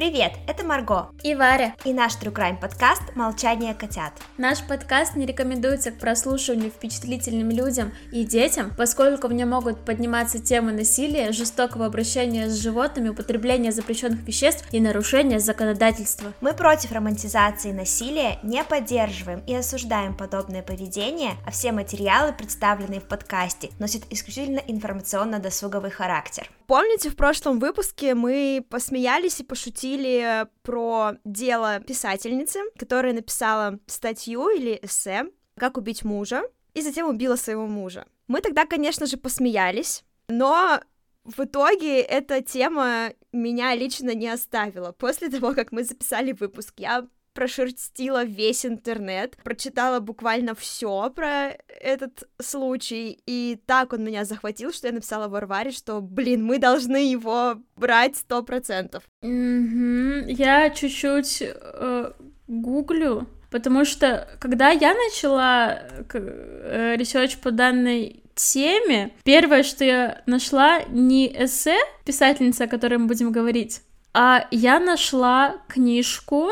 Привет, это Марго и Варя и наш True Crime подкаст «Молчание котят». Наш подкаст не рекомендуется к прослушиванию впечатлительным людям и детям, поскольку в нем могут подниматься темы насилия, жестокого обращения с животными, употребления запрещенных веществ и нарушения законодательства. Мы против романтизации насилия, не поддерживаем и осуждаем подобное поведение, а все материалы, представленные в подкасте, носят исключительно информационно-досуговый характер. Помните, в прошлом выпуске мы посмеялись и пошутили про дело писательницы, которая написала статью или эссе «Как убить мужа», и затем убила своего мужа. Мы тогда, конечно же, посмеялись, но в итоге эта тема меня лично не оставила. После того, как мы записали выпуск, я прошерстила весь интернет, прочитала буквально все про этот случай, и так он меня захватил, что я написала Варваре, что, блин, мы должны его брать сто процентов. Mm-hmm. Я чуть-чуть э, гуглю, потому что когда я начала э, research по данной теме, первое, что я нашла, не эссе писательницы, о которой мы будем говорить, а я нашла книжку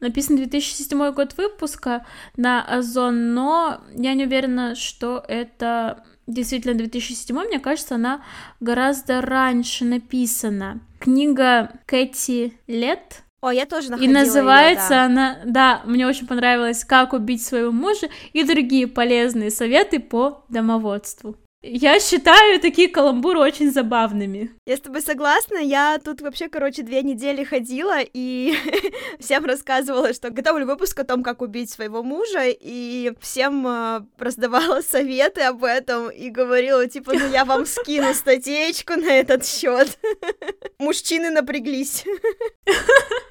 Написан 2007 год выпуска на Озон, но я не уверена, что это действительно 2007, мне кажется, она гораздо раньше написана. Книга Кэти Лет, о, я тоже находила И называется её, да. она, да, мне очень понравилось «Как убить своего мужа» и другие полезные советы по домоводству. Я считаю такие каламбуры очень забавными. Я с тобой согласна. Я тут вообще, короче, две недели ходила и всем рассказывала, что готовлю выпуск о том, как убить своего мужа, и всем э, раздавала советы об этом и говорила, типа, ну я вам скину статейку на этот счет. Мужчины напряглись.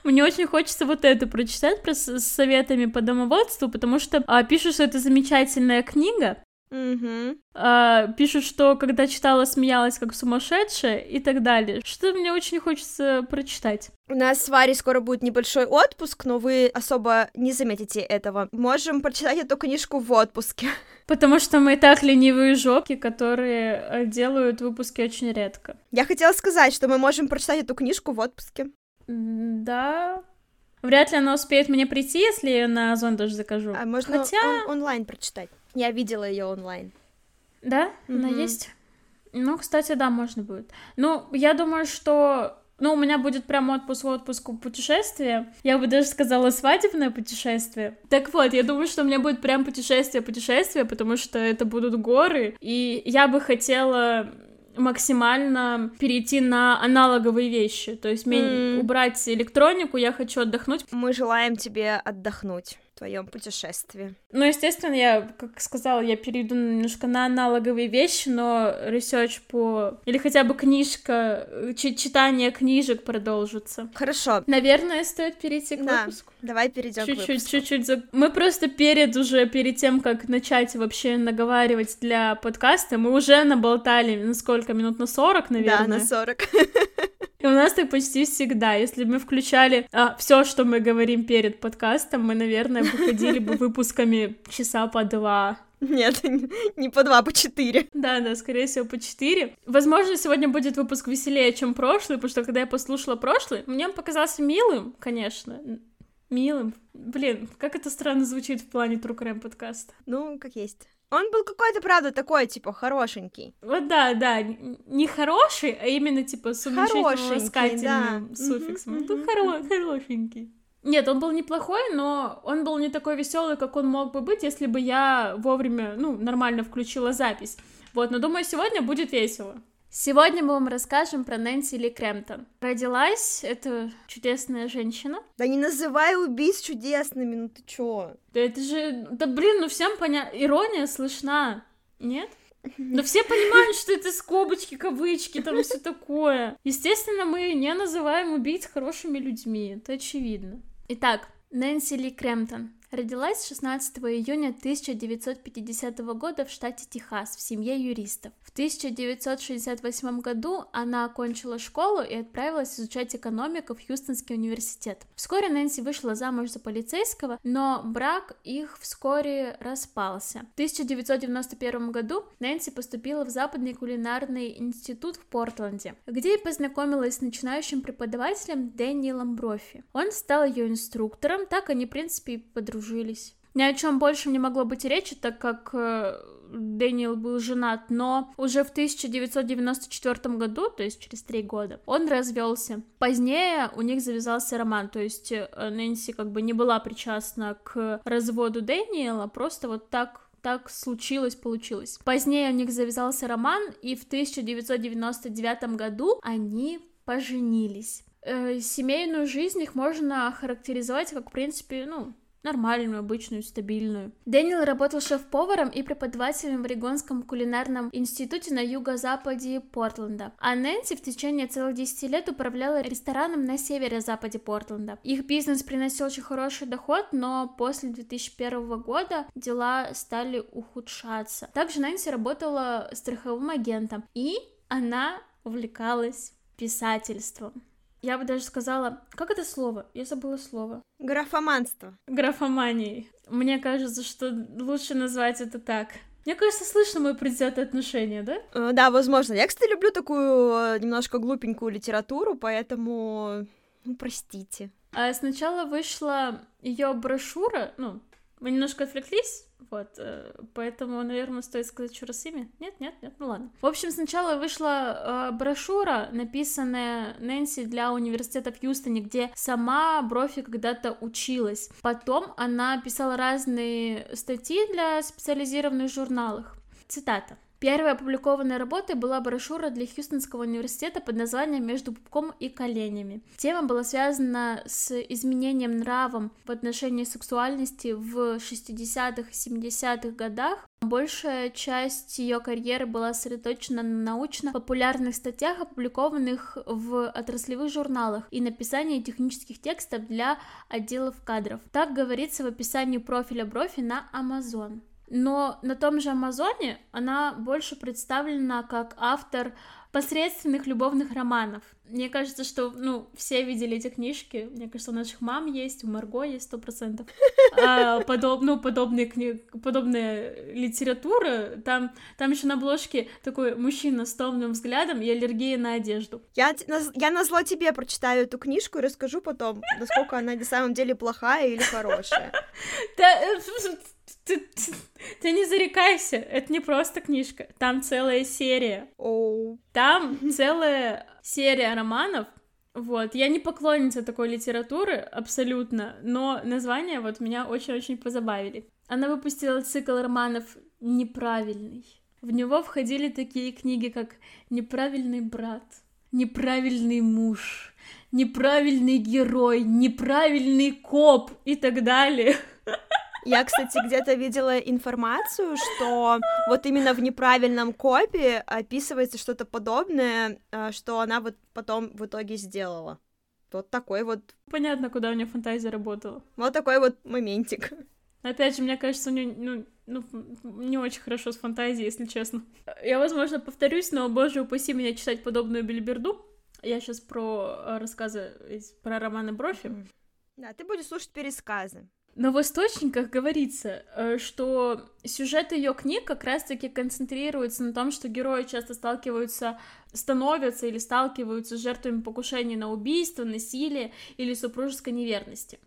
Мне очень хочется вот это прочитать про с советами по домоводству, потому что а, пишут, что это замечательная книга, Угу. А, пишут, что когда читала, смеялась как сумасшедшая и так далее. Что мне очень хочется прочитать. У нас с Варей скоро будет небольшой отпуск, но вы особо не заметите этого. Можем прочитать эту книжку в отпуске. Потому что мы и так ленивые жопки, которые э, делают выпуски очень редко. Я хотела сказать, что мы можем прочитать эту книжку в отпуске. Да, Вряд ли она успеет мне прийти, если я на Озон даже закажу. А можно Хотя... он- онлайн прочитать. Я видела ее онлайн. Да? Mm-hmm. Она есть? Ну, кстати, да, можно будет. Ну, я думаю, что ну, у меня будет прям отпуск отпуск путешествие. Я бы даже сказала свадебное путешествие. Так вот, я думаю, что у меня будет прям путешествие-путешествие, потому что это будут горы. И я бы хотела максимально перейти на аналоговые вещи, то есть мм. убрать электронику, я хочу отдохнуть. Мы желаем тебе отдохнуть твоем путешествии. Ну, естественно, я, как сказала, я перейду немножко на аналоговые вещи, но research по... Или хотя бы книжка, читание книжек продолжится. Хорошо. Наверное, стоит перейти к да. выпуску. Давай перейдем чуть-чуть, к выпуску. Чуть-чуть, за... Мы просто перед уже, перед тем, как начать вообще наговаривать для подкаста, мы уже наболтали на сколько? Минут на 40, наверное? Да, на 40. И у нас так почти всегда. Если мы включали а, все, что мы говорим перед подкастом, мы, наверное, выходили бы выпусками часа по два. Нет, не по два, по четыре. Да, да, скорее всего, по четыре. Возможно, сегодня будет выпуск веселее, чем прошлый, потому что когда я послушала прошлый, мне он показался милым, конечно. Милым. Блин, как это странно звучит в плане True Crime подкаста. Ну, как есть. Он был какой-то, правда, такой, типа, хорошенький. Вот да, да, не хороший, а именно, типа, с уменьшительно-ласкательным да. суффиксом. Он был хоро- хорошенький. Нет, он был неплохой, но он был не такой веселый, как он мог бы быть, если бы я вовремя, ну, нормально включила запись. Вот, но думаю, сегодня будет весело. Сегодня мы вам расскажем про Нэнси Ли Крэмптон. Родилась эта чудесная женщина. Да не называй убийц чудесными, ну ты чё? Да это же... Да блин, ну всем понятно. Ирония слышна, нет? Но все понимают, что это скобочки, кавычки, там все такое. Естественно, мы не называем убийц хорошими людьми, это очевидно. Итак, Нэнси Ли Крэмптон. Родилась 16 июня 1950 года в штате Техас в семье юристов. В 1968 году она окончила школу и отправилась изучать экономику в Хьюстонский университет. Вскоре Нэнси вышла замуж за полицейского, но брак их вскоре распался. В 1991 году Нэнси поступила в Западный кулинарный институт в Портленде, где и познакомилась с начинающим преподавателем Дэниелом Брофи. Он стал ее инструктором, так они, в принципе, и подружились. Ни о чем больше не могло быть речи, так как э, Дэниел был женат, но уже в 1994 году, то есть через три года, он развелся. Позднее у них завязался роман, то есть э, Нэнси как бы не была причастна к разводу Дэниела, просто вот так так случилось, получилось. Позднее у них завязался роман, и в 1999 году они поженились. Э, семейную жизнь их можно характеризовать как, в принципе, ну, нормальную, обычную, стабильную. Дэниел работал шеф-поваром и преподавателем в Орегонском кулинарном институте на юго-западе Портленда, а Нэнси в течение целых 10 лет управляла рестораном на северо-западе Портленда. Их бизнес приносил очень хороший доход, но после 2001 года дела стали ухудшаться. Также Нэнси работала страховым агентом, и она увлекалась писательством. Я бы даже сказала, как это слово? Я забыла слово. Графоманство. Графоманией. Мне кажется, что лучше назвать это так. Мне кажется, слышно мое предвзятое отношение, да? Э, да, возможно. Я, кстати, люблю такую э, немножко глупенькую литературу, поэтому, ну, простите. А сначала вышла ее брошюра, ну, мы немножко отвлеклись, вот, э, поэтому, наверное, стоит сказать имя. Нет, нет, нет, ну ладно. В общем, сначала вышла э, брошюра, написанная Нэнси для университета в Хьюстоне, где сама Брофи когда-то училась. Потом она писала разные статьи для специализированных журналах. Цитата. Первой опубликованной работой была брошюра для Хьюстонского университета под названием «Между пупком и коленями». Тема была связана с изменением нравом в отношении сексуальности в 60-х и 70-х годах. Большая часть ее карьеры была сосредоточена на научно-популярных статьях, опубликованных в отраслевых журналах и написании технических текстов для отделов кадров. Так говорится в описании профиля Брофи на Amazon. Но на том же Амазоне она больше представлена как автор посредственных любовных романов. Мне кажется, что, ну, все видели эти книжки. Мне кажется, у наших мам есть, у Марго есть сто процентов. А, подоб, ну, подобные книги, подобная литература. Там, там еще на обложке такой мужчина с томным взглядом и аллергия на одежду. Я, я на зло тебе прочитаю эту книжку и расскажу потом, насколько она на самом деле плохая или хорошая. Э, ты, ты, ты не зарекайся, это не просто книжка, там целая серия. Oh. Там целая серия романов. Вот, я не поклонница такой литературы, абсолютно, но названия вот меня очень-очень позабавили. Она выпустила цикл романов «Неправильный». В него входили такие книги, как «Неправильный брат», «Неправильный муж», «Неправильный герой», «Неправильный коп» и так далее. Я, кстати, где-то видела информацию, что вот именно в неправильном копе описывается что-то подобное, а, что она вот потом в итоге сделала. Вот такой вот... Понятно, куда у нее фантазия работала. Вот такой вот моментик. Опять же, мне кажется, у нее ну, ну, не очень хорошо с фантазией, если честно. Я, возможно, повторюсь, но, боже упаси меня читать подобную бельберду. Я сейчас про э, рассказы, про романы Брофи. Да, ты будешь слушать пересказы. Но в источниках говорится, э, что сюжет ее книг как раз-таки концентрируется на том, что герои часто сталкиваются, становятся или сталкиваются с жертвами покушений на убийство, насилие или супружеской неверности.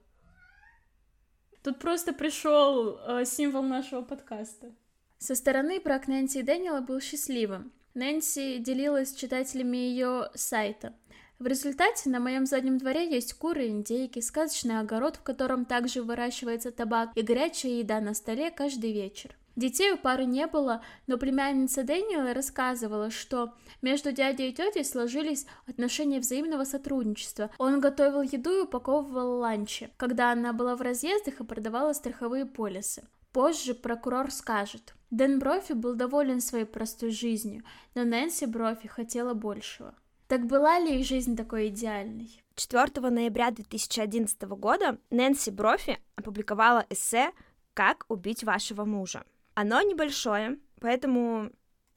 Тут просто пришел э, символ нашего подкаста. Со стороны брак Нэнси и Дэниела был счастливым. Нэнси делилась с читателями ее сайта — в результате на моем заднем дворе есть куры, индейки, сказочный огород, в котором также выращивается табак и горячая еда на столе каждый вечер. Детей у пары не было, но племянница Дэниела рассказывала, что между дядей и тетей сложились отношения взаимного сотрудничества. Он готовил еду и упаковывал ланчи, когда она была в разъездах и продавала страховые полисы. Позже прокурор скажет, Дэн Брофи был доволен своей простой жизнью, но Нэнси Брофи хотела большего. Так была ли их жизнь такой идеальной? 4 ноября 2011 года Нэнси Брофи опубликовала эссе «Как убить вашего мужа». Оно небольшое, поэтому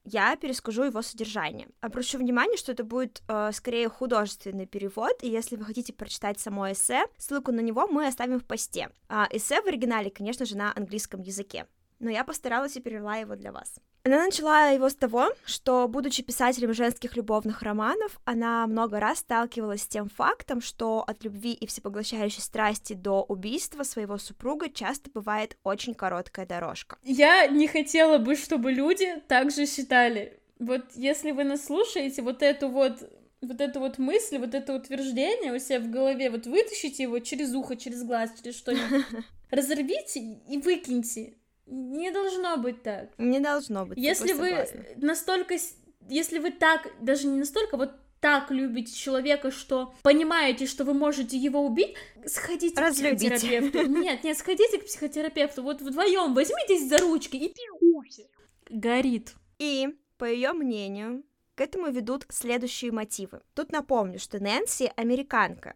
я перескажу его содержание. Обращу внимание, что это будет э, скорее художественный перевод, и если вы хотите прочитать само эссе, ссылку на него мы оставим в посте. А эссе в оригинале, конечно же, на английском языке, но я постаралась и перевела его для вас. Она начала его с того, что, будучи писателем женских любовных романов, она много раз сталкивалась с тем фактом, что от любви и всепоглощающей страсти до убийства своего супруга часто бывает очень короткая дорожка. Я не хотела бы, чтобы люди так же считали. Вот если вы нас слушаете, вот эту вот вот эту вот мысль, вот это утверждение у себя в голове, вот вытащите его через ухо, через глаз, через что-нибудь, разорвите и выкиньте. Не должно быть так. Не должно быть. Если вы настолько, если вы так, даже не настолько, вот так любите человека, что понимаете, что вы можете его убить, сходите Разлюбите. к психотерапевту. Нет, нет, сходите к психотерапевту. Вот вдвоем возьмитесь за ручки и пьете. Горит. И, по ее мнению, к этому ведут следующие мотивы. Тут напомню, что Нэнси американка,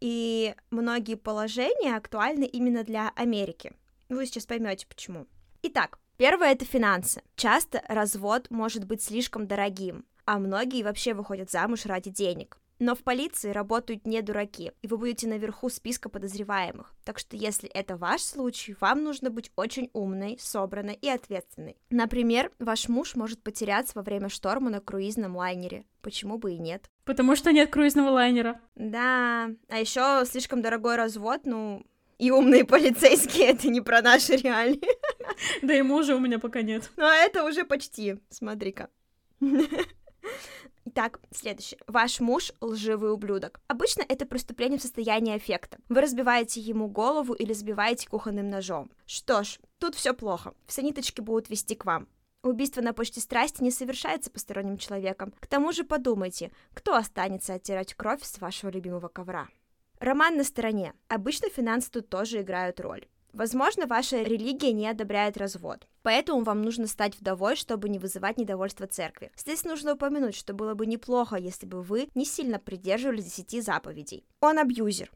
и многие положения актуальны именно для Америки. Вы сейчас поймете почему. Итак, первое это финансы. Часто развод может быть слишком дорогим, а многие вообще выходят замуж ради денег. Но в полиции работают не дураки, и вы будете наверху списка подозреваемых. Так что если это ваш случай, вам нужно быть очень умной, собранной и ответственной. Например, ваш муж может потеряться во время шторма на круизном лайнере. Почему бы и нет? Потому что нет круизного лайнера. Да, а еще слишком дорогой развод, ну, и умные полицейские, это не про наши реалии. Да и мужа у меня пока нет. Ну, а это уже почти, смотри-ка. Итак, следующее. Ваш муж — лживый ублюдок. Обычно это преступление в состоянии аффекта. Вы разбиваете ему голову или сбиваете кухонным ножом. Что ж, тут все плохо. Все ниточки будут вести к вам. Убийство на почте страсти не совершается посторонним человеком. К тому же подумайте, кто останется оттирать кровь с вашего любимого ковра. Роман на стороне. Обычно финансы тут тоже играют роль. Возможно, ваша религия не одобряет развод, поэтому вам нужно стать вдовой, чтобы не вызывать недовольство церкви. Здесь нужно упомянуть, что было бы неплохо, если бы вы не сильно придерживались десяти заповедей. Он абьюзер.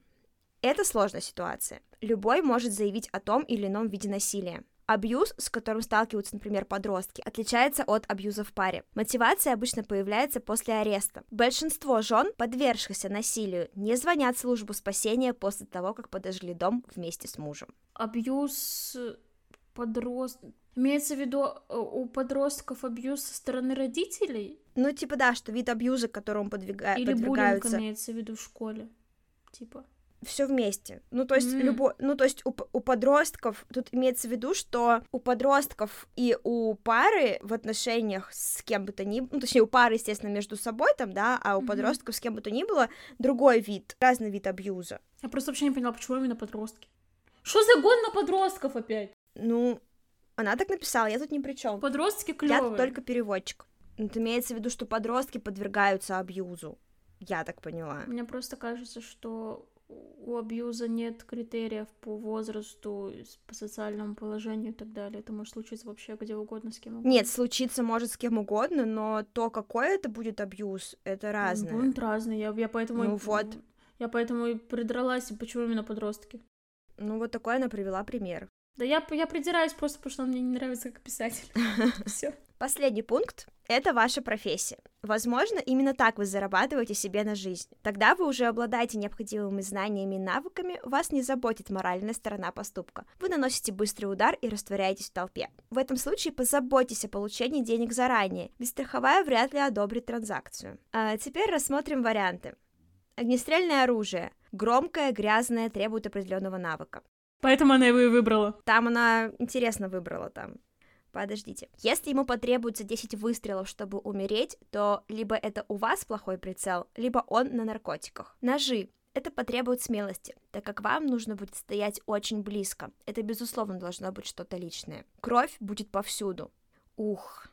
Это сложная ситуация. Любой может заявить о том или ином виде насилия. Абьюз, с которым сталкиваются, например, подростки, отличается от абьюза в паре. Мотивация обычно появляется после ареста. Большинство жен, подвергшихся насилию, не звонят в службу спасения после того, как подожгли дом вместе с мужем. Абьюз подрост... Имеется в виду э, у подростков абьюз со стороны родителей? Ну, типа, да, что вид абьюза, которому подвига... Или подвигаются... буллинг имеется в виду в школе, типа все вместе. Ну, то есть, mm. любо... ну, то есть у, у подростков, тут имеется в виду, что у подростков и у пары в отношениях с кем бы то ни было, ну, точнее, у пары, естественно, между собой там, да, а у mm-hmm. подростков с кем бы то ни было другой вид, разный вид абьюза. Я просто вообще не поняла, почему именно подростки. Что за год на подростков опять? Ну, она так написала, я тут ни при чем. Подростки клевые. Я тут только переводчик. Это имеется в виду, что подростки подвергаются абьюзу. Я так поняла. Мне просто кажется, что у абьюза нет критериев по возрасту, по социальному положению и так далее. Это может случиться вообще где угодно, с кем угодно. Нет, случиться может с кем угодно, но то, какой это будет абьюз, это разное. Будет разное. Я, я поэтому... Ну вот. Я поэтому и придралась, почему именно подростки. Ну вот такой она привела пример. Да я, я придираюсь просто, потому что он мне не нравится как писатель. Все. Последний пункт — это ваша профессия. Возможно, именно так вы зарабатываете себе на жизнь. Тогда вы уже обладаете необходимыми знаниями и навыками, вас не заботит моральная сторона поступка. Вы наносите быстрый удар и растворяетесь в толпе. В этом случае позаботьтесь о получении денег заранее, ведь страховая вряд ли одобрит транзакцию. А теперь рассмотрим варианты. Огнестрельное оружие. Громкое, грязное, требует определенного навыка. Поэтому она его и выбрала. Там она интересно выбрала там. Подождите. Если ему потребуется 10 выстрелов, чтобы умереть, то либо это у вас плохой прицел, либо он на наркотиках. Ножи. Это потребует смелости, так как вам нужно будет стоять очень близко. Это, безусловно, должно быть что-то личное. Кровь будет повсюду. Ух.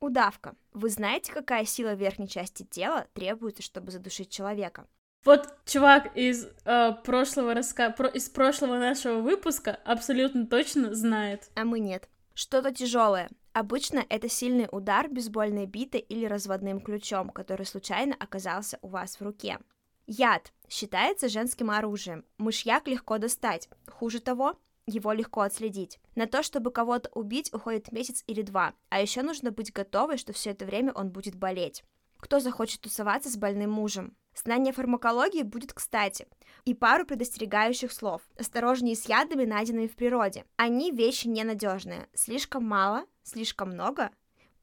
Удавка. Вы знаете, какая сила верхней части тела требуется, чтобы задушить человека? Вот чувак из э, прошлого раска... Про... из прошлого нашего выпуска абсолютно точно знает. А мы нет. Что-то тяжелое. Обычно это сильный удар бейсбольной битой или разводным ключом, который случайно оказался у вас в руке. Яд считается женским оружием. Мышьяк легко достать. Хуже того, его легко отследить. На то, чтобы кого-то убить, уходит месяц или два, а еще нужно быть готовой, что все это время он будет болеть. Кто захочет тусоваться с больным мужем? Знание фармакологии будет кстати. И пару предостерегающих слов. Осторожнее с ядами, найденными в природе. Они вещи ненадежные. Слишком мало, слишком много.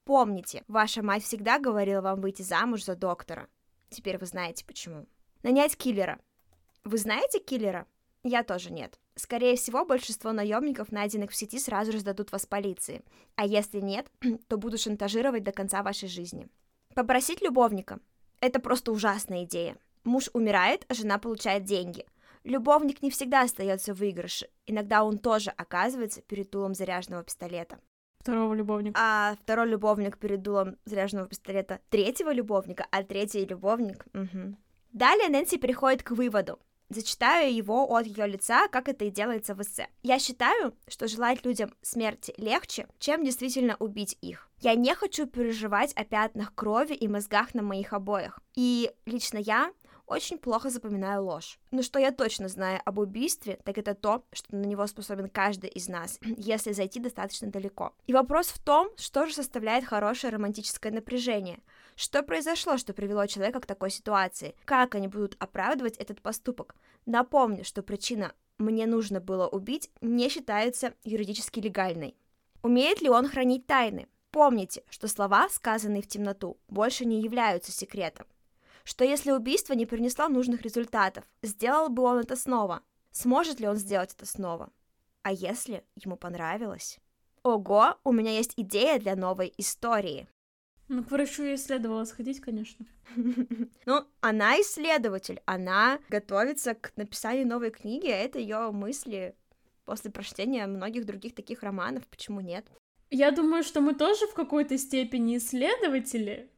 Помните, ваша мать всегда говорила вам выйти замуж за доктора. Теперь вы знаете почему. Нанять киллера. Вы знаете киллера? Я тоже нет. Скорее всего, большинство наемников, найденных в сети, сразу же сдадут вас полиции. А если нет, то будут шантажировать до конца вашей жизни. Попросить любовника. Это просто ужасная идея. Муж умирает, а жена получает деньги. Любовник не всегда остается в выигрыше. Иногда он тоже оказывается перед дулом заряженного пистолета. Второго любовника. А второй любовник перед дулом заряженного пистолета третьего любовника, а третий любовник... Угу. Далее Нэнси приходит к выводу. Зачитаю его от ее лица, как это и делается в эссе. Я считаю, что желать людям смерти легче, чем действительно убить их. Я не хочу переживать о пятнах крови и мозгах на моих обоях. И лично я очень плохо запоминаю ложь. Но что я точно знаю об убийстве, так это то, что на него способен каждый из нас, если зайти достаточно далеко. И вопрос в том, что же составляет хорошее романтическое напряжение. Что произошло, что привело человека к такой ситуации? Как они будут оправдывать этот поступок? Напомню, что причина «мне нужно было убить» не считается юридически легальной. Умеет ли он хранить тайны? Помните, что слова, сказанные в темноту, больше не являются секретом что если убийство не принесло нужных результатов, сделал бы он это снова? Сможет ли он сделать это снова? А если ему понравилось? Ого, у меня есть идея для новой истории. Ну, к врачу ей следовало сходить, конечно. Ну, она исследователь, она готовится к написанию новой книги, а это ее мысли после прочтения многих других таких романов, почему нет? Я думаю, что мы тоже в какой-то степени исследователи,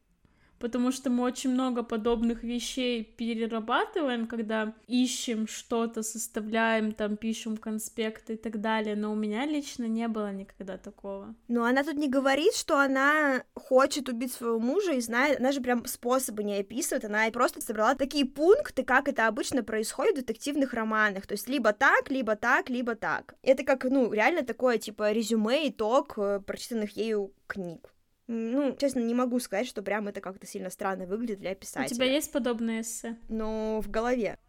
потому что мы очень много подобных вещей перерабатываем, когда ищем что-то, составляем, там, пишем конспекты и так далее, но у меня лично не было никогда такого. Но она тут не говорит, что она хочет убить своего мужа и знает, она же прям способы не описывает, она просто собрала такие пункты, как это обычно происходит в детективных романах, то есть либо так, либо так, либо так. Это как, ну, реально такое, типа, резюме, итог э, прочитанных ею книг. Ну, честно, не могу сказать, что прям это как-то сильно странно выглядит для писателя. У тебя есть подобное эссе? Ну, в голове.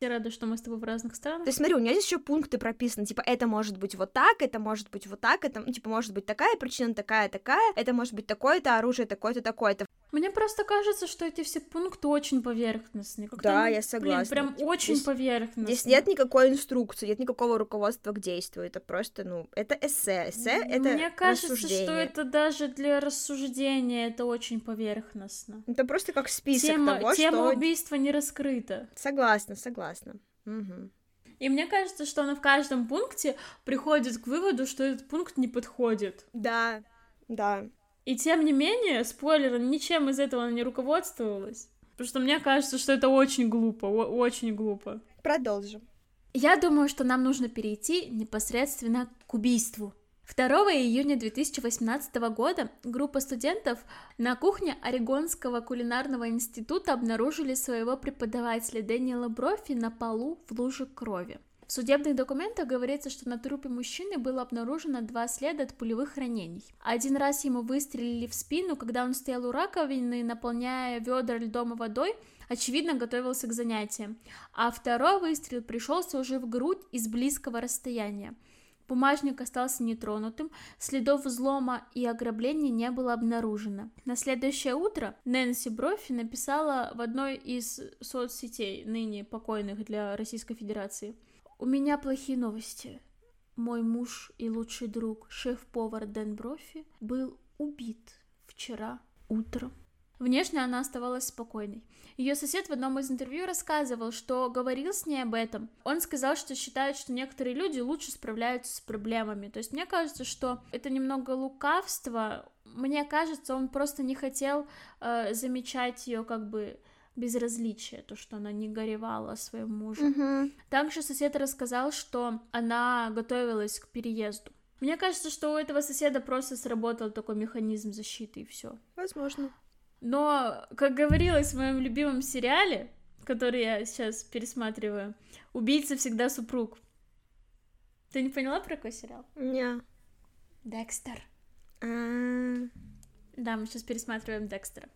Я рада, что мы с тобой в разных странах. То есть, смотри, у меня здесь еще пункты прописаны, типа, это может быть вот так, это может быть вот так, это, ну, типа, может быть такая причина, такая, такая, это может быть такое-то оружие, такое-то, такое-то. Мне просто кажется, что эти все пункты очень поверхностные. Как да, я согласна. Блин, прям очень здесь, поверхностные. Здесь нет никакой инструкции, нет никакого руководства к действию. Это просто, ну, это эссе. Эссе — это Мне кажется, что это даже для рассуждения это очень поверхностно. Это просто как список тема, того, тема что... убийства не раскрыта. Согласна, согласна. Угу. И мне кажется, что она в каждом пункте приходит к выводу, что этот пункт не подходит. Да, да. И тем не менее, спойлер, ничем из этого она не руководствовалась. Потому что мне кажется, что это очень глупо, очень глупо. Продолжим. Я думаю, что нам нужно перейти непосредственно к убийству. 2 июня 2018 года группа студентов на кухне Орегонского кулинарного института обнаружили своего преподавателя Дэниела Брофи на полу в луже крови. В судебных документах говорится, что на трупе мужчины было обнаружено два следа от пулевых ранений. Один раз ему выстрелили в спину, когда он стоял у раковины, наполняя ведра льдом и водой, очевидно, готовился к занятиям. А второй выстрел пришелся уже в грудь из близкого расстояния. Бумажник остался нетронутым, следов взлома и ограбления не было обнаружено. На следующее утро Нэнси Брофи написала в одной из соцсетей, ныне покойных для Российской Федерации – у меня плохие новости. Мой муж и лучший друг, шеф-повар Дэн Брофи, был убит вчера утром. Внешне она оставалась спокойной. Ее сосед в одном из интервью рассказывал, что говорил с ней об этом. Он сказал, что считает, что некоторые люди лучше справляются с проблемами. То есть мне кажется, что это немного лукавство. Мне кажется, он просто не хотел э, замечать ее как бы безразличие, то, что она не горевала о своем муже. Угу. Также сосед рассказал, что она готовилась к переезду. Мне кажется, что у этого соседа просто сработал такой механизм защиты и все. Возможно. Но, как говорилось в моем любимом сериале, который я сейчас пересматриваю, убийца всегда супруг. Ты не поняла про какой сериал? Не. Декстер. А, Да, мы сейчас пересматриваем Декстера.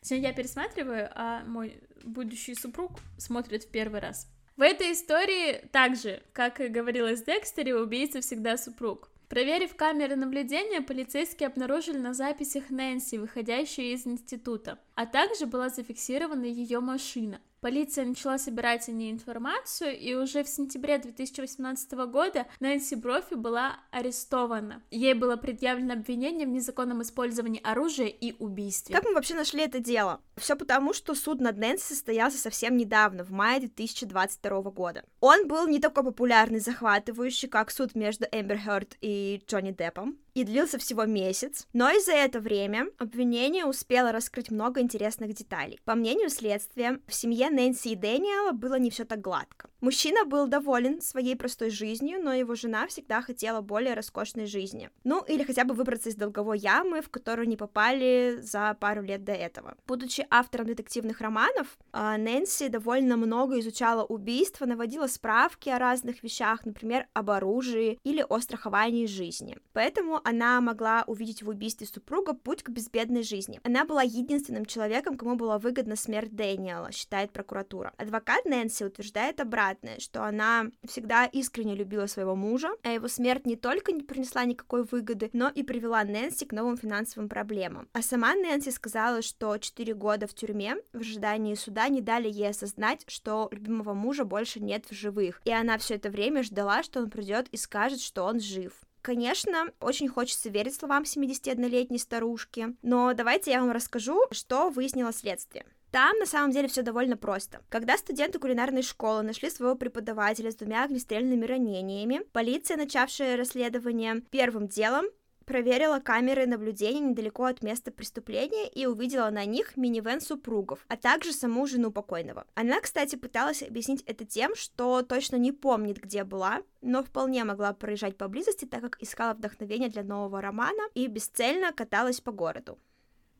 Точнее, я пересматриваю, а мой будущий супруг смотрит в первый раз. В этой истории также, как и говорилось в Декстере, убийца всегда супруг. Проверив камеры наблюдения, полицейские обнаружили на записях Нэнси, выходящую из института, а также была зафиксирована ее машина. Полиция начала собирать о ней информацию, и уже в сентябре 2018 года Нэнси Брофи была арестована. Ей было предъявлено обвинение в незаконном использовании оружия и убийстве. Как мы вообще нашли это дело? Все потому, что суд над Нэнси состоялся совсем недавно, в мае 2022 года. Он был не такой популярный, захватывающий, как суд между Эмбер Хёрд и Джонни Деппом, и длился всего месяц, но и за это время обвинение успело раскрыть много интересных деталей. По мнению следствия, в семье Нэнси и Дэниела было не все так гладко. Мужчина был доволен своей простой жизнью, но его жена всегда хотела более роскошной жизни. Ну, или хотя бы выбраться из долговой ямы, в которую они попали за пару лет до этого. Будучи автором детективных романов, а, Нэнси довольно много изучала убийства, наводила справки о разных вещах, например, об оружии или о страховании жизни. Поэтому она могла увидеть в убийстве супруга путь к безбедной жизни. Она была единственным человеком, кому была выгодна смерть Дэниела, считает прокуратура. Адвокат Нэнси утверждает обратное, что она всегда искренне любила своего мужа, а его смерть не только не принесла никакой выгоды, но и привела Нэнси к новым финансовым проблемам. А сама Нэнси сказала, что 4 года в тюрьме в ожидании суда не дали ей осознать, что любимого мужа больше нет в живых, и она все это время ждала, что он придет и скажет, что он жив. Конечно, очень хочется верить словам 71-летней старушки, но давайте я вам расскажу, что выяснило следствие. Там на самом деле все довольно просто. Когда студенты кулинарной школы нашли своего преподавателя с двумя огнестрельными ранениями, полиция, начавшая расследование первым делом, проверила камеры наблюдения недалеко от места преступления и увидела на них минивэн супругов, а также саму жену покойного. Она, кстати, пыталась объяснить это тем, что точно не помнит, где была, но вполне могла проезжать поблизости, так как искала вдохновение для нового романа и бесцельно каталась по городу.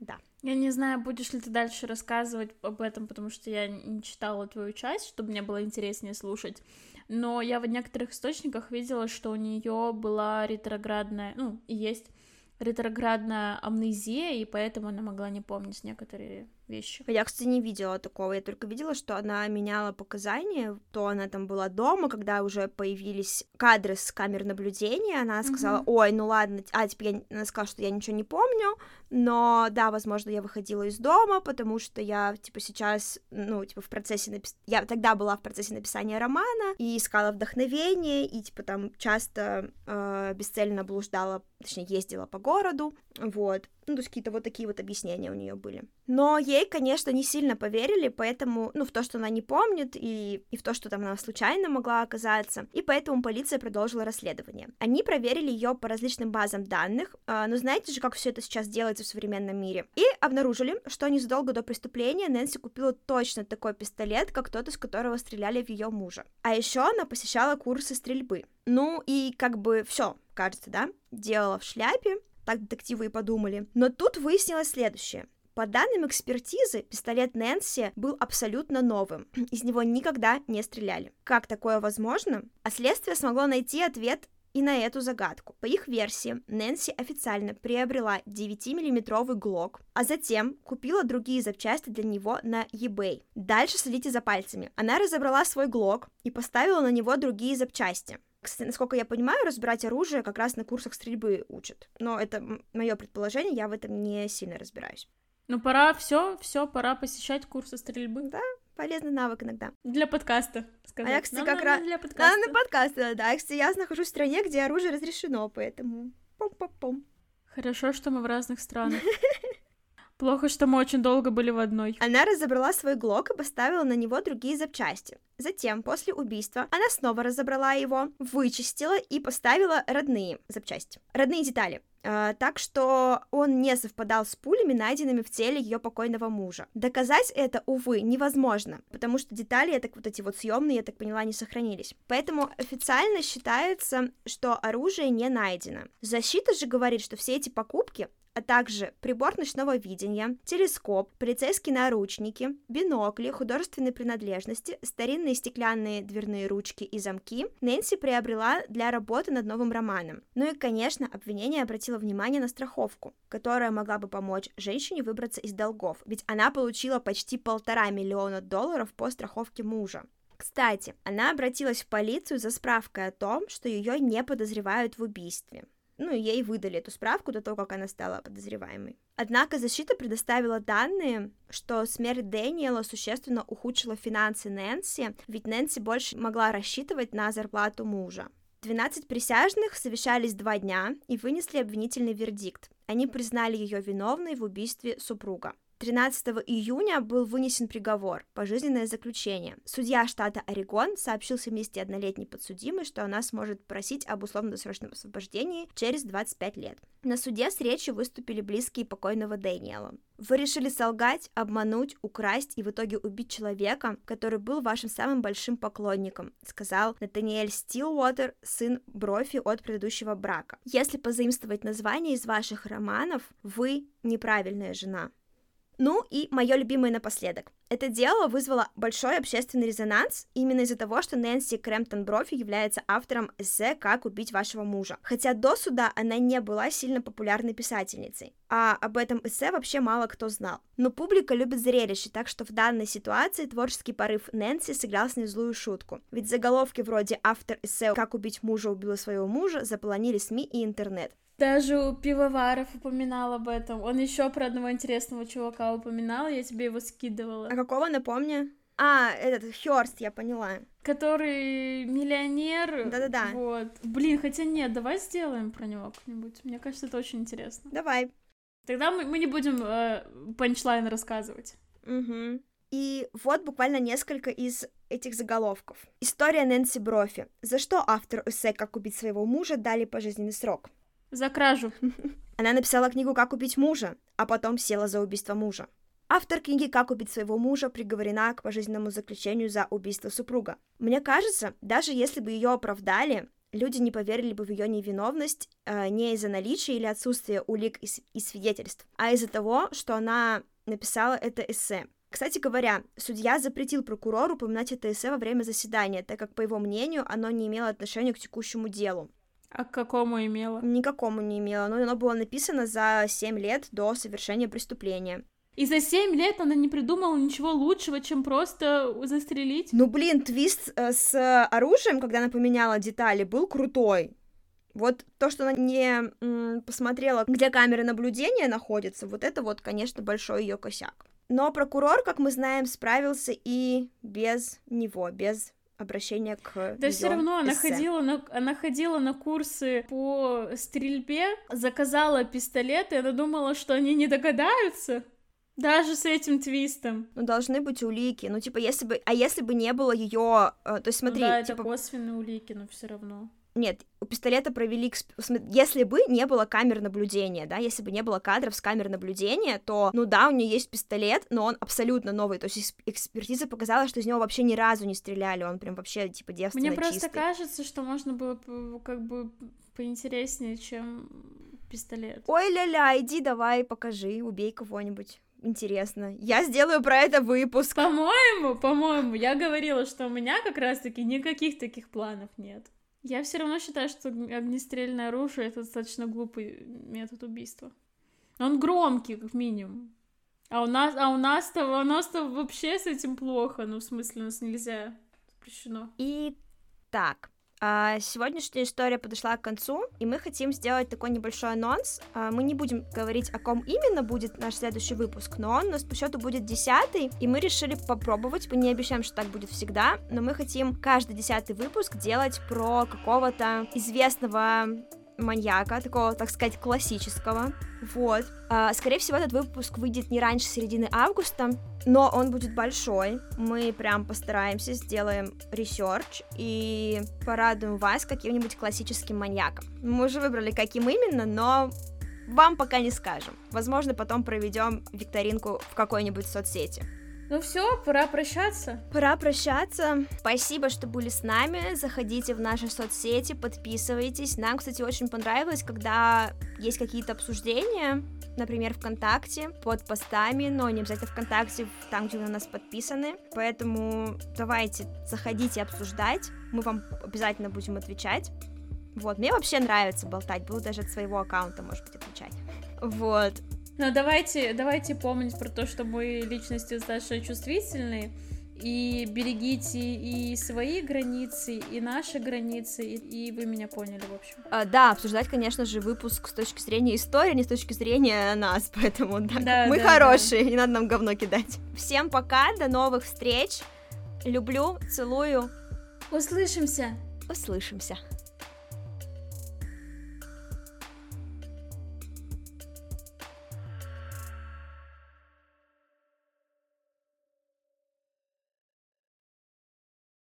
Да. Я не знаю, будешь ли ты дальше рассказывать об этом, потому что я не читала твою часть, чтобы мне было интереснее слушать. Но я в некоторых источниках видела, что у нее была ретроградная, ну, есть ретроградная амнезия, и поэтому она могла не помнить некоторые вещи. Я, кстати, не видела такого. Я только видела, что она меняла показания. То она там была дома, когда уже появились кадры с камер наблюдения. Она сказала, ой, ну ладно, а теперь я... она сказала, что я ничего не помню, но да, возможно, я выходила из дома, потому что я, типа, сейчас, ну, типа, в процессе напис... Я тогда была в процессе написания романа и искала вдохновение, и, типа, там часто э, бесцельно блуждала, точнее, ездила по городу, вот. Ну, то есть какие-то вот такие вот объяснения у нее были. Но ей, конечно, не сильно поверили, поэтому, ну, в то, что она не помнит, и, и в то, что там она случайно могла оказаться, и поэтому полиция продолжила расследование. Они проверили ее по различным базам данных, э, но знаете же, как все это сейчас делается в современном мире, и обнаружили, что незадолго до преступления Нэнси купила точно такой пистолет, как тот, из которого стреляли в ее мужа. А еще она посещала курсы стрельбы. Ну и как бы все, кажется, да, делала в шляпе, так детективы и подумали. Но тут выяснилось следующее. По данным экспертизы, пистолет Нэнси был абсолютно новым. Из него никогда не стреляли. Как такое возможно? А следствие смогло найти ответ и на эту загадку. По их версии, Нэнси официально приобрела 9-миллиметровый глок, а затем купила другие запчасти для него на eBay. Дальше следите за пальцами. Она разобрала свой глок и поставила на него другие запчасти. Кстати, насколько я понимаю, разбирать оружие как раз на курсах стрельбы учат. Но это мое предположение, я в этом не сильно разбираюсь. Ну, пора все, все, пора посещать курсы стрельбы. Да, полезный навык иногда. Для подкаста, сказать. А я, кстати, Нам как надо раз... Для Да, подкаста. на подкасты, да. Кстати, я нахожусь в стране, где оружие разрешено, поэтому... Пом-пом-пом. Хорошо, что мы в разных странах. Плохо, что мы очень долго были в одной. Она разобрала свой глок и поставила на него другие запчасти. Затем, после убийства, она снова разобрала его, вычистила и поставила родные запчасти. Родные детали. Uh, так что он не совпадал с пулями, найденными в теле ее покойного мужа. Доказать это, увы, невозможно, потому что детали, я так вот эти вот съемные, я так поняла, не сохранились. Поэтому официально считается, что оружие не найдено. Защита же говорит, что все эти покупки а также прибор ночного видения, телескоп, полицейские наручники, бинокли, художественные принадлежности, старинные стеклянные дверные ручки и замки Нэнси приобрела для работы над новым романом. Ну и, конечно, обвинение обратило внимание на страховку, которая могла бы помочь женщине выбраться из долгов, ведь она получила почти полтора миллиона долларов по страховке мужа. Кстати, она обратилась в полицию за справкой о том, что ее не подозревают в убийстве ну, ей выдали эту справку до того, как она стала подозреваемой. Однако защита предоставила данные, что смерть Дэниела существенно ухудшила финансы Нэнси, ведь Нэнси больше могла рассчитывать на зарплату мужа. 12 присяжных совещались два дня и вынесли обвинительный вердикт. Они признали ее виновной в убийстве супруга. 13 июня был вынесен приговор – пожизненное заключение. Судья штата Орегон сообщил 71-летней подсудимой, что она сможет просить об условно-досрочном освобождении через 25 лет. На суде с речью выступили близкие покойного Дэниела. Вы решили солгать, обмануть, украсть и в итоге убить человека, который был вашим самым большим поклонником, сказал Натаниэль Стилуотер, сын Брофи от предыдущего брака. Если позаимствовать название из ваших романов, вы неправильная жена. Ну и мое любимое напоследок. Это дело вызвало большой общественный резонанс именно из-за того, что Нэнси Крэмптон Брофи является автором эссе «Как убить вашего мужа». Хотя до суда она не была сильно популярной писательницей, а об этом эссе вообще мало кто знал. Но публика любит зрелище, так что в данной ситуации творческий порыв Нэнси сыграл с ней злую шутку. Ведь заголовки вроде «Автор эссе «Как убить мужа убила своего мужа» заполонили СМИ и интернет. Даже у Пивоваров упоминал об этом. Он еще про одного интересного чувака упоминал, я тебе его скидывала. А какого, напомни? А, этот Хёрст, я поняла. Который миллионер. Да-да-да. Вот. Блин, хотя нет, давай сделаем про него как-нибудь. Мне кажется, это очень интересно. Давай. Тогда мы, мы не будем э, панчлайн рассказывать. Угу. И вот буквально несколько из этих заголовков. История Нэнси Брофи. За что автор эссе «Как убить своего мужа» дали пожизненный срок? За кражу. Она написала книгу «Как убить мужа», а потом села за убийство мужа. Автор книги «Как убить своего мужа» приговорена к пожизненному заключению за убийство супруга. Мне кажется, даже если бы ее оправдали, люди не поверили бы в ее невиновность э, не из-за наличия или отсутствия улик и, и свидетельств, а из-за того, что она написала это эссе. Кстати говоря, судья запретил прокурору упоминать это эссе во время заседания, так как, по его мнению, оно не имело отношения к текущему делу. А к какому имела? Никакому не имела, но оно было написано за 7 лет до совершения преступления. И за 7 лет она не придумала ничего лучшего, чем просто застрелить? Ну, блин, твист э, с оружием, когда она поменяла детали, был крутой. Вот то, что она не м, посмотрела, где камеры наблюдения находятся, вот это вот, конечно, большой ее косяк. Но прокурор, как мы знаем, справился и без него, без обращение к Да все равно она ходила на она ходила на курсы по стрельбе, заказала пистолет, и она думала, что они не догадаются. Даже с этим твистом. Ну, должны быть улики. Ну, типа, если бы... А если бы не было ее... Э, то есть, смотри... Ну, да, типа... это косвенные улики, но все равно. Нет, у пистолета провели... Если бы не было камер наблюдения, да, если бы не было кадров с камер наблюдения, то, ну да, у нее есть пистолет, но он абсолютно новый. То есть экспертиза показала, что из него вообще ни разу не стреляли, он прям вообще, типа, девственно Мне просто чистый. кажется, что можно было как бы поинтереснее, чем пистолет. Ой, ля-ля, иди давай, покажи, убей кого-нибудь интересно. Я сделаю про это выпуск. По-моему, по-моему, я говорила, что у меня как раз-таки никаких таких планов нет. Я все равно считаю, что огнестрельное оружие это достаточно глупый метод убийства. Он громкий, как минимум. А у нас, а у нас-то, у нас-то вообще с этим плохо, ну, в смысле, у нас нельзя, запрещено. И так, а, сегодняшняя история подошла к концу, и мы хотим сделать такой небольшой анонс. А, мы не будем говорить, о ком именно будет наш следующий выпуск, но он у нас по счету будет десятый, и мы решили попробовать. Мы не обещаем, что так будет всегда, но мы хотим каждый десятый выпуск делать про какого-то известного маньяка, такого, так сказать, классического. Вот. А, скорее всего, этот выпуск выйдет не раньше середины августа, но он будет большой. Мы прям постараемся, сделаем research и порадуем вас каким-нибудь классическим маньяком. Мы уже выбрали, каким именно, но вам пока не скажем. Возможно, потом проведем викторинку в какой-нибудь соцсети. Ну все, пора прощаться. Пора прощаться. Спасибо, что были с нами. Заходите в наши соцсети, подписывайтесь. Нам, кстати, очень понравилось, когда есть какие-то обсуждения, например, ВКонтакте, под постами, но не обязательно ВКонтакте, там, где вы на нас подписаны. Поэтому давайте, заходите обсуждать. Мы вам обязательно будем отвечать. Вот, мне вообще нравится болтать, буду даже от своего аккаунта, может быть, отвечать. Вот. Но давайте, давайте помнить про то, что мы личности достаточно чувствительные, и берегите и свои границы, и наши границы, и, и вы меня поняли, в общем. А, да, обсуждать, конечно же, выпуск с точки зрения истории, не с точки зрения нас, поэтому да, Да, мы да, хорошие, не надо нам говно кидать. Всем пока, до новых встреч, люблю, целую, Услышимся! услышимся.